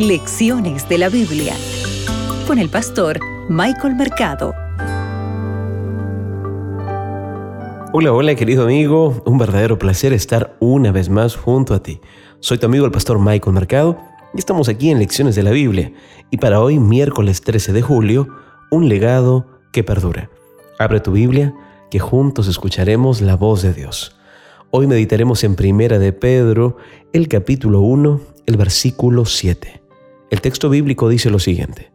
Lecciones de la Biblia con el pastor Michael Mercado. Hola, hola querido amigo, un verdadero placer estar una vez más junto a ti. Soy tu amigo el pastor Michael Mercado y estamos aquí en Lecciones de la Biblia. Y para hoy, miércoles 13 de julio, un legado que perdura. Abre tu Biblia, que juntos escucharemos la voz de Dios. Hoy meditaremos en Primera de Pedro, el capítulo 1, el versículo 7. El texto bíblico dice lo siguiente,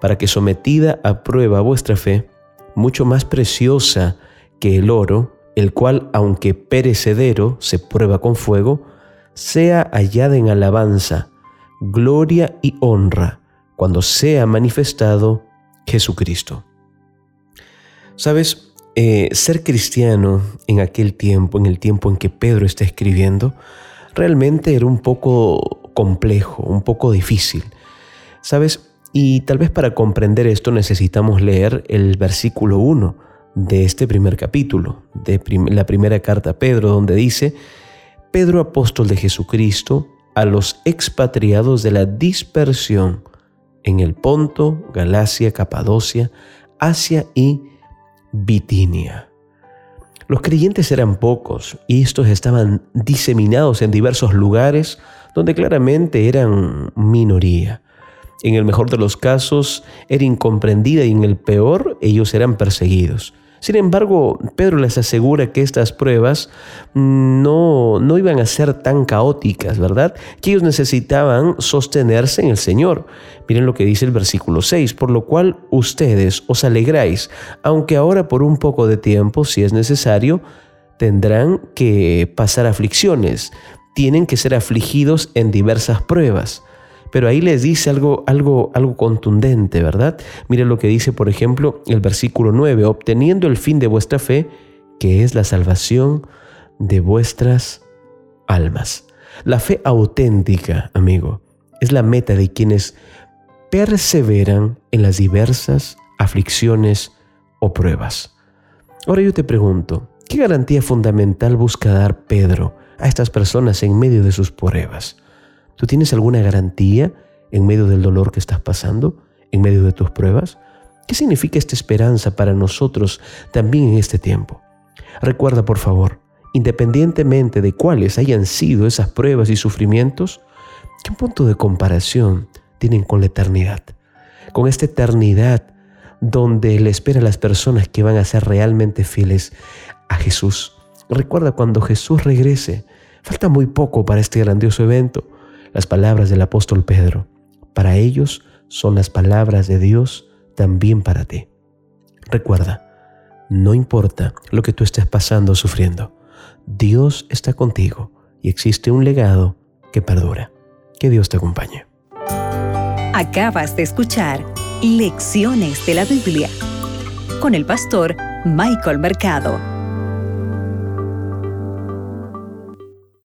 para que sometida a prueba vuestra fe, mucho más preciosa que el oro, el cual, aunque perecedero, se prueba con fuego, sea hallada en alabanza, gloria y honra, cuando sea manifestado Jesucristo. Sabes, eh, ser cristiano en aquel tiempo, en el tiempo en que Pedro está escribiendo, realmente era un poco complejo, un poco difícil. ¿Sabes? Y tal vez para comprender esto necesitamos leer el versículo 1 de este primer capítulo, de la primera carta a Pedro, donde dice, Pedro apóstol de Jesucristo, a los expatriados de la dispersión en el Ponto, Galacia, Capadocia, Asia y Bitinia. Los creyentes eran pocos y estos estaban diseminados en diversos lugares donde claramente eran minoría. En el mejor de los casos era incomprendida y en el peor ellos eran perseguidos. Sin embargo, Pedro les asegura que estas pruebas no, no iban a ser tan caóticas, ¿verdad? Que ellos necesitaban sostenerse en el Señor. Miren lo que dice el versículo 6, por lo cual ustedes os alegráis, aunque ahora por un poco de tiempo, si es necesario, tendrán que pasar aflicciones, tienen que ser afligidos en diversas pruebas pero ahí les dice algo, algo, algo contundente, ¿verdad? Mire lo que dice, por ejemplo, el versículo 9, obteniendo el fin de vuestra fe, que es la salvación de vuestras almas. La fe auténtica, amigo, es la meta de quienes perseveran en las diversas aflicciones o pruebas. Ahora yo te pregunto, ¿qué garantía fundamental busca dar Pedro a estas personas en medio de sus pruebas? ¿Tú tienes alguna garantía en medio del dolor que estás pasando, en medio de tus pruebas? ¿Qué significa esta esperanza para nosotros también en este tiempo? Recuerda, por favor, independientemente de cuáles hayan sido esas pruebas y sufrimientos, ¿qué punto de comparación tienen con la eternidad? Con esta eternidad donde le espera a las personas que van a ser realmente fieles a Jesús. Recuerda cuando Jesús regrese, falta muy poco para este grandioso evento las palabras del apóstol Pedro. Para ellos son las palabras de Dios también para ti. Recuerda, no importa lo que tú estés pasando o sufriendo, Dios está contigo y existe un legado que perdura. Que Dios te acompañe. Acabas de escuchar Lecciones de la Biblia con el pastor Michael Mercado.